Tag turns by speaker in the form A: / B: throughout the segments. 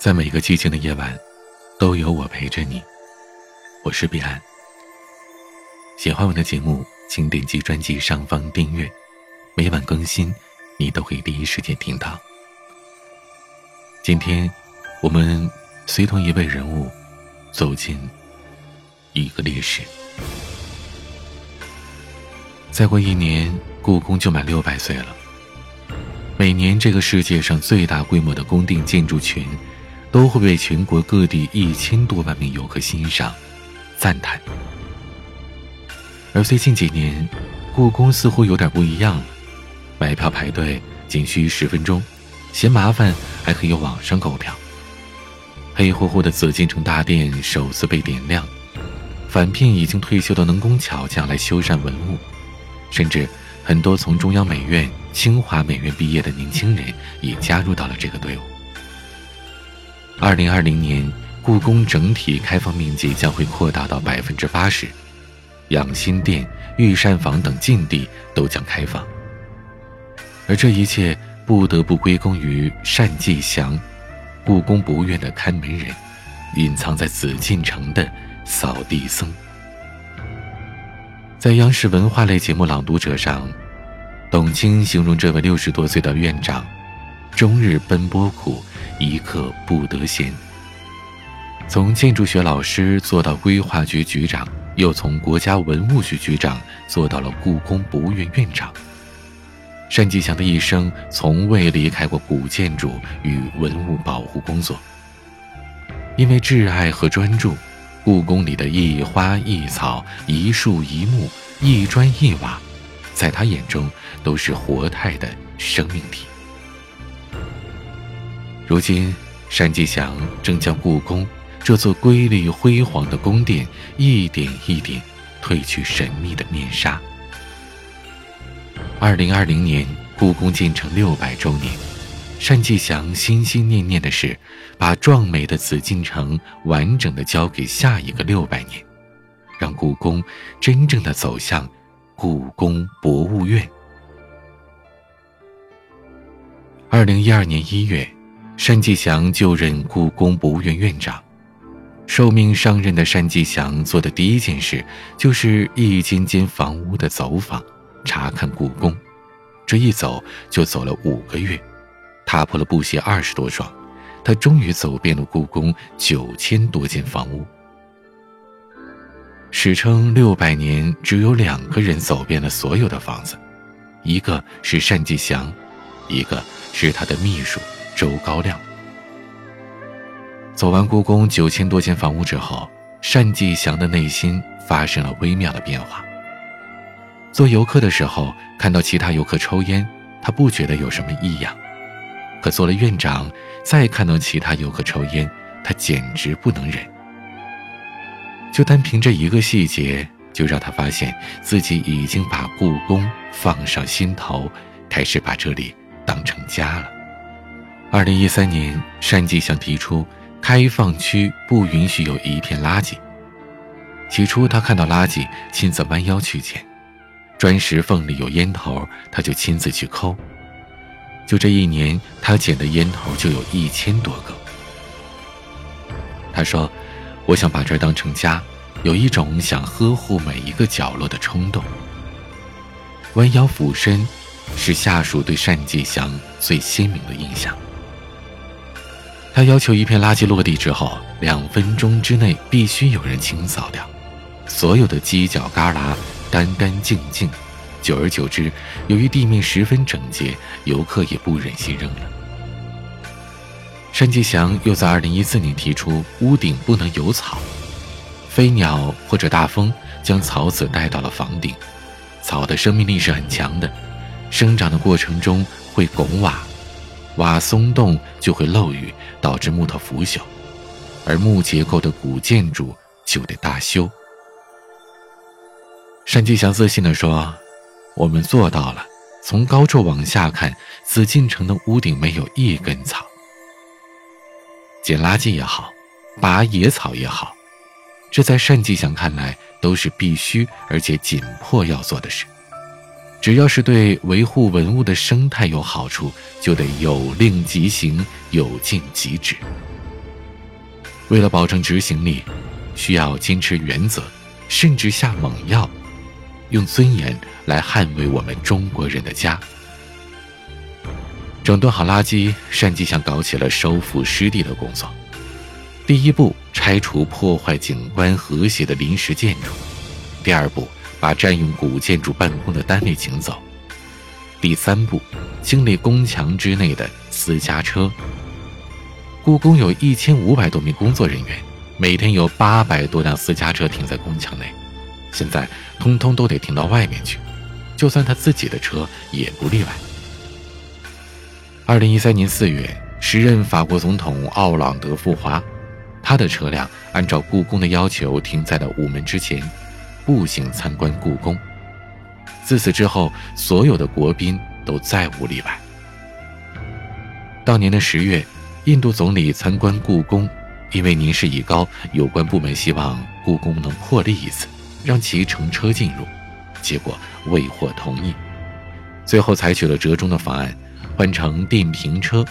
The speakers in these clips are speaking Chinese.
A: 在每个寂静的夜晚，都有我陪着你。我是彼岸。喜欢我的节目，请点击专辑上方订阅，每晚更新，你都会第一时间听到。今天，我们随同一位人物走进一个历史。再过一年，故宫就满六百岁了。每年，这个世界上最大规模的宫殿建筑群。都会被全国各地一千多万名游客欣赏、赞叹。而最近几年，故宫似乎有点不一样了。买票排队仅需十分钟，嫌麻烦还可以网上购票。黑乎乎的紫禁城大殿首次被点亮，返聘已经退休的能工巧匠来修缮文物，甚至很多从中央美院、清华美院毕业的年轻人也加入到了这个队伍。二零二零年，故宫整体开放面积将会扩大到百分之八十，养心殿、御膳房等禁地都将开放。而这一切不得不归功于单霁翔，故宫博物院的看门人，隐藏在紫禁城的扫地僧。在央视文化类节目《朗读者》上，董卿形容这位六十多岁的院长，终日奔波苦。一刻不得闲。从建筑学老师做到规划局局长，又从国家文物局局长做到了故宫博物院院长。单霁翔的一生从未离开过古建筑与文物保护工作。因为挚爱和专注，故宫里的一花一草、一树一木、一砖一瓦，在他眼中都是活态的生命体。如今，单霁翔正将故宫这座瑰丽辉煌的宫殿一点一点褪去神秘的面纱。二零二零年，故宫建成六百周年，单霁翔心心念念的是把壮美的紫禁城完整的交给下一个六百年，让故宫真正的走向故宫博物院。二零一二年一月。单霁翔就任故宫博物院院长，受命上任的单霁翔做的第一件事就是一间间房屋的走访，查看故宫。这一走就走了五个月，踏破了布鞋二十多双，他终于走遍了故宫九千多间房屋。史称六百年，只有两个人走遍了所有的房子，一个是单霁翔，一个是他的秘书。周高亮走完故宫九千多间房屋之后，单霁翔的内心发生了微妙的变化。做游客的时候，看到其他游客抽烟，他不觉得有什么异样；可做了院长，再看到其他游客抽烟，他简直不能忍。就单凭这一个细节，就让他发现自己已经把故宫放上心头，开始把这里当成家了。二零一三年，单霁翔提出开放区不允许有一片垃圾。起初，他看到垃圾，亲自弯腰去捡；砖石缝里有烟头，他就亲自去抠。就这一年，他捡的烟头就有一千多个。他说：“我想把这儿当成家，有一种想呵护每一个角落的冲动。”弯腰俯身，是下属对单霁翔最鲜明的印象。他要求一片垃圾落地之后，两分钟之内必须有人清扫掉，所有的犄角旮旯干干净净。久而久之，由于地面十分整洁，游客也不忍心扔了。单霁翔又在2014年提出，屋顶不能有草，飞鸟或者大风将草籽带到了房顶，草的生命力是很强的，生长的过程中会拱瓦。瓦松动就会漏雨，导致木头腐朽，而木结构的古建筑就得大修。单霁翔自信地说：“我们做到了。从高处往下看，紫禁城的屋顶没有一根草。捡垃圾也好，拔野草也好，这在单霁翔看来都是必须而且紧迫要做的事。”只要是对维护文物的生态有好处，就得有令即行，有禁即止。为了保证执行力，需要坚持原则，甚至下猛药，用尊严来捍卫我们中国人的家。整顿好垃圾，单霁翔搞起了收复湿地的工作。第一步，拆除破坏景观和谐的临时建筑；第二步，把占用古建筑办公的单位请走；第三步，清理宫墙之内的私家车。故宫有一千五百多名工作人员，每天有八百多辆私家车停在宫墙内，现在通通都得停到外面去，就算他自己的车也不例外。二零一三年四月，时任法国总统奥朗德赴华，他的车辆按照故宫的要求停在了午门之前，步行参观故宫。自此之后，所有的国宾都再无例外。当年的十月。印度总理参观故宫，因为年事已高，有关部门希望故宫能破例一次，让其乘车进入，结果未获同意。最后采取了折中的方案，换成电瓶车，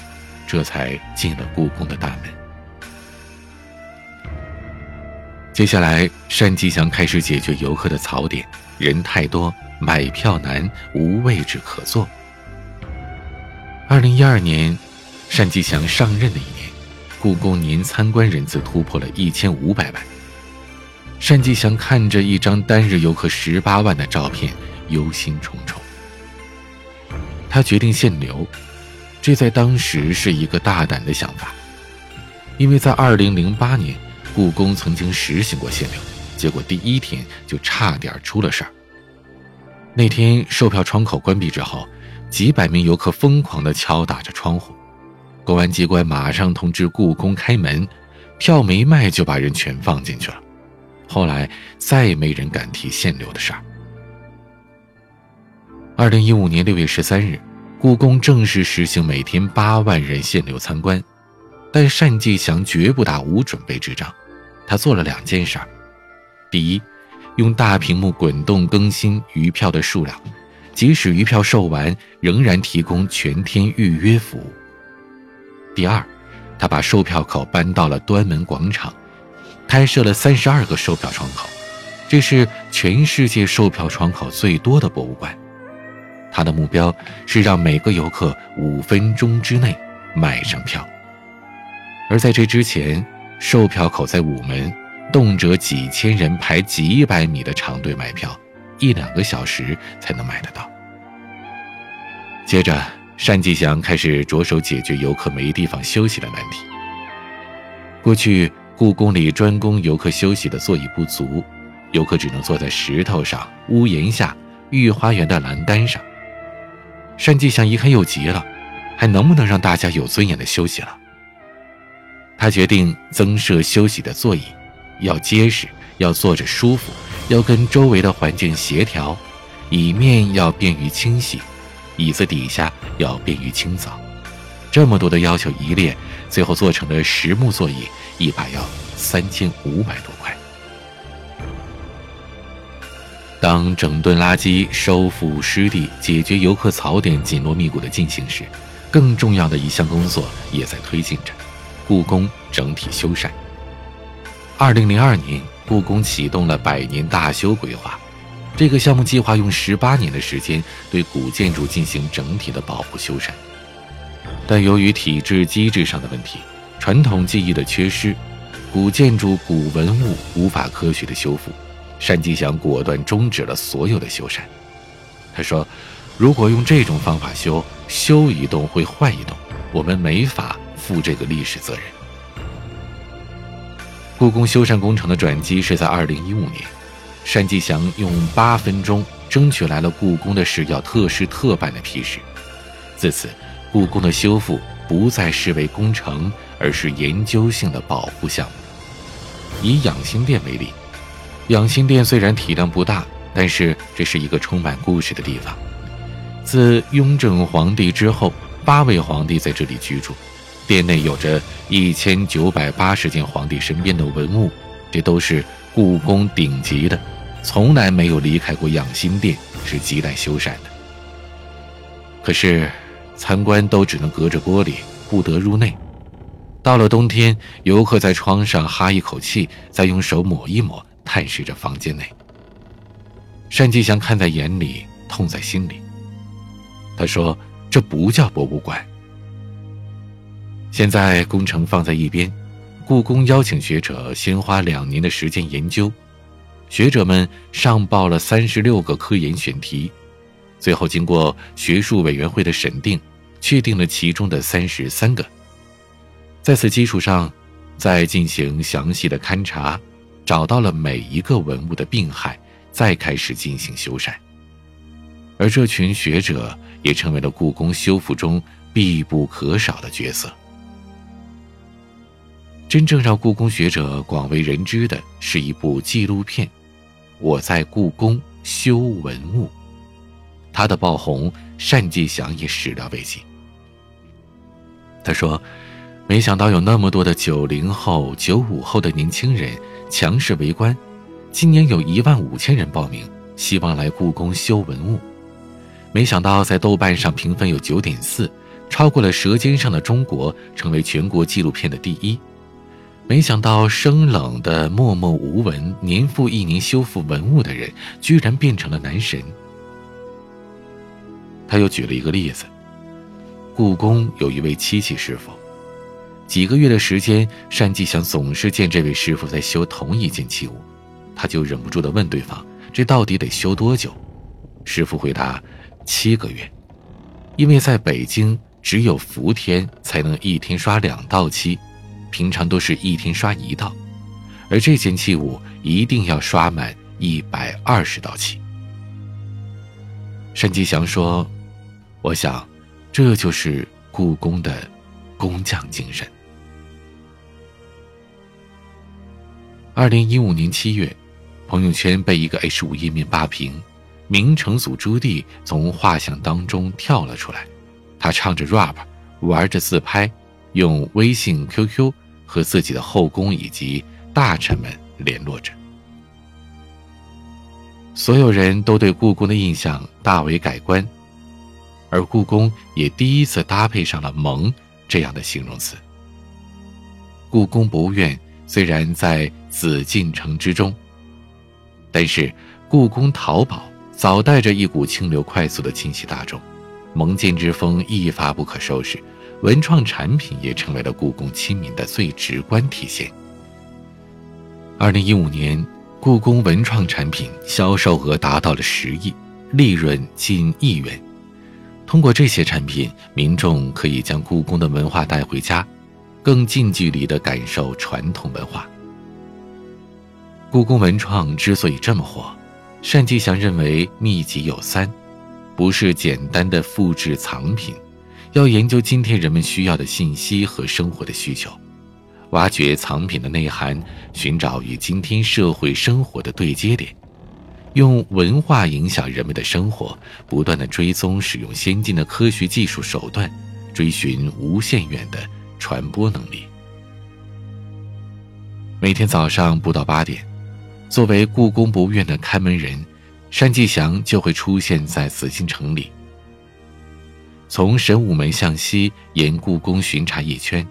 A: 这才进了故宫的大门。接下来，单霁翔开始解决游客的槽点：人太多，买票难，无位置可坐。二零一二年。单霁翔上任的一年，故宫年参观人次突破了一千五百万。单霁翔看着一张单日游客十八万的照片，忧心忡忡。他决定限流，这在当时是一个大胆的想法，因为在二零零八年，故宫曾经实行过限流，结果第一天就差点出了事儿。那天售票窗口关闭之后，几百名游客疯狂地敲打着窗户。公安机关马上通知故宫开门，票没卖就把人全放进去了。后来再也没人敢提限流的事儿。二零一五年六月十三日，故宫正式实行每天八万人限流参观，但单霁翔绝不打无准备之仗，他做了两件事：第一，用大屏幕滚动更新余票的数量，即使余票售完，仍然提供全天预约服务。第二，他把售票口搬到了端门广场，开设了三十二个售票窗口，这是全世界售票窗口最多的博物馆。他的目标是让每个游客五分钟之内买上票。而在这之前，售票口在午门，动辄几千人排几百米的长队买票，一两个小时才能买得到。接着。单霁翔开始着手解决游客没地方休息的难题。过去故宫里专供游客休息的座椅不足，游客只能坐在石头上、屋檐下、御花园的栏杆上。单霁翔一看又急了，还能不能让大家有尊严的休息了？他决定增设休息的座椅，要结实，要坐着舒服，要跟周围的环境协调，椅面要便于清洗。椅子底下要便于清扫，这么多的要求一列，最后做成了实木座椅，一把要三千五百多块。当整顿垃圾、收复湿地、解决游客槽点紧锣密鼓的进行时，更重要的一项工作也在推进着：故宫整体修缮。二零零二年，故宫启动了百年大修规划。这个项目计划用十八年的时间对古建筑进行整体的保护修缮，但由于体制机制上的问题、传统技艺的缺失，古建筑古文物无法科学的修复，单霁翔果断终止了所有的修缮。他说：“如果用这种方法修，修一栋会坏一栋，我们没法负这个历史责任。”故宫修缮工程的转机是在二零一五年。单霁翔用八分钟争取来了故宫的是要特事特办的批示。自此，故宫的修复不再视为工程，而是研究性的保护项目。以养心殿为例，养心殿虽然体量不大，但是这是一个充满故事的地方。自雍正皇帝之后，八位皇帝在这里居住，殿内有着一千九百八十件皇帝身边的文物，这都是故宫顶级的。从来没有离开过养心殿，是亟待修缮的。可是，参观都只能隔着玻璃，不得入内。到了冬天，游客在窗上哈一口气，再用手抹一抹，探视着房间内。单霁翔看在眼里，痛在心里。他说：“这不叫博物馆。”现在工程放在一边，故宫邀请学者先花两年的时间研究。学者们上报了三十六个科研选题，最后经过学术委员会的审定，确定了其中的三十三个。在此基础上，再进行详细的勘察，找到了每一个文物的病害，再开始进行修缮。而这群学者也成为了故宫修复中必不可少的角色。真正让故宫学者广为人知的是一部纪录片《我在故宫修文物》，他的爆红，单霁翔也始料未及。他说：“没想到有那么多的九零后、九五后的年轻人强势围观，今年有一万五千人报名，希望来故宫修文物。没想到在豆瓣上评分有九点四，超过了《舌尖上的中国》，成为全国纪录片的第一。”没想到生冷的默默无闻、年复一年修复文物的人，居然变成了男神。他又举了一个例子：故宫有一位漆器师傅，几个月的时间，单霁翔总是见这位师傅在修同一件器物，他就忍不住的问对方：“这到底得修多久？”师傅回答：“七个月，因为在北京只有伏天才能一天刷两道漆。”平常都是一天刷一道，而这件器物一定要刷满一百二十道漆。单霁翔说：“我想，这就是故宫的工匠精神。”二零一五年七月，朋友圈被一个 H 五页面霸屏，明成祖朱棣从画像当中跳了出来，他唱着 rap，玩着自拍。用微信、QQ 和自己的后宫以及大臣们联络着，所有人都对故宫的印象大为改观，而故宫也第一次搭配上了“萌”这样的形容词。故宫博物院虽然在紫禁城之中，但是故宫淘宝早带着一股清流快速的侵袭大众，萌建之风一发不可收拾。文创产品也成为了故宫亲民的最直观体现。二零一五年，故宫文创产品销售额达到了十亿，利润近亿元。通过这些产品，民众可以将故宫的文化带回家，更近距离地感受传统文化。故宫文创之所以这么火，单霁翔认为秘籍有三，不是简单的复制藏品。要研究今天人们需要的信息和生活的需求，挖掘藏品的内涵，寻找与今天社会生活的对接点，用文化影响人们的生活，不断的追踪使用先进的科学技术手段，追寻无限远的传播能力。每天早上不到八点，作为故宫博物院的看门人，单霁翔就会出现在紫禁城里。从神武门向西沿故宫巡查一圈，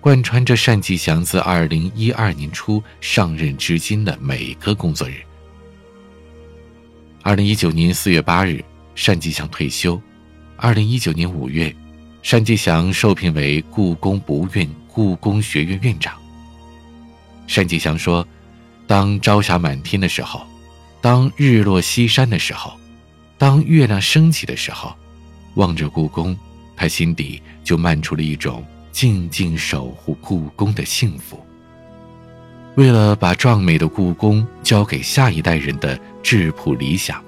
A: 贯穿着单霁翔自二零一二年初上任至今的每个工作日。二零一九年四月八日，单霁翔退休。二零一九年五月，单霁翔受聘为故宫博物院故宫学院院长。单霁翔说：“当朝霞满天的时候，当日落西山的时候，当月亮升起的时候。”望着故宫，他心底就漫出了一种静静守护故宫的幸福。为了把壮美的故宫交给下一代人的质朴理想，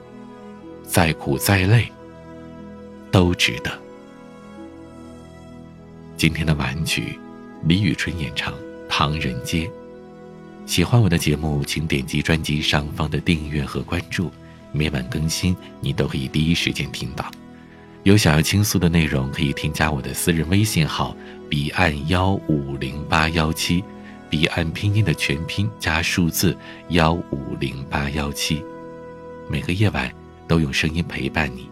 A: 再苦再累，都值得。今天的晚曲，李宇春演唱《唐人街》。喜欢我的节目，请点击专辑上方的订阅和关注，每晚更新，你都可以第一时间听到。有想要倾诉的内容，可以添加我的私人微信号“彼岸幺五零八幺七”，彼岸拼音的全拼加数字幺五零八幺七。每个夜晚都用声音陪伴你，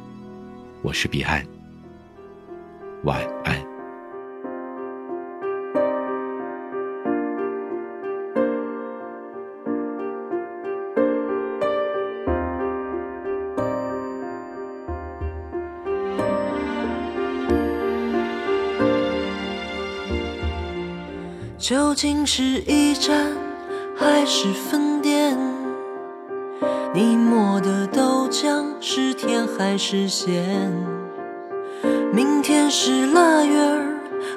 A: 我是彼岸。晚安。
B: 究竟是一站还是分店？你磨的豆浆是甜还是咸？明天是腊月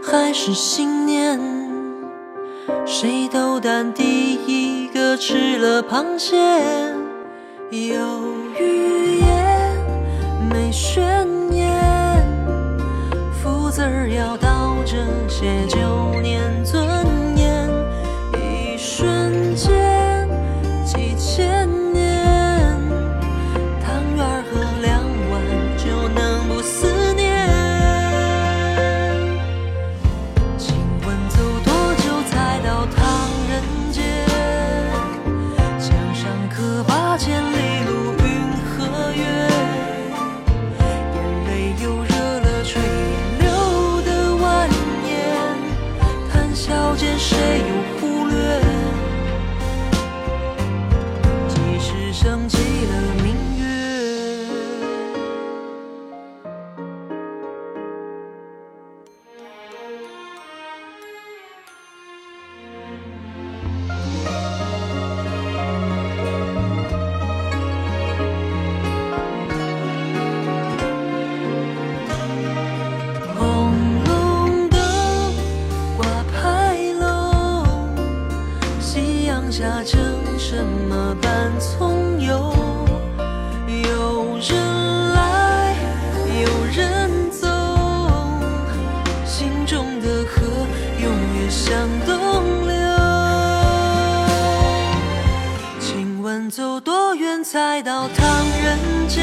B: 还是新年？谁斗胆第一个吃了螃蟹？有语言没宣言，福字儿要倒着写，九年尊向东流。请问走多远才到唐人街？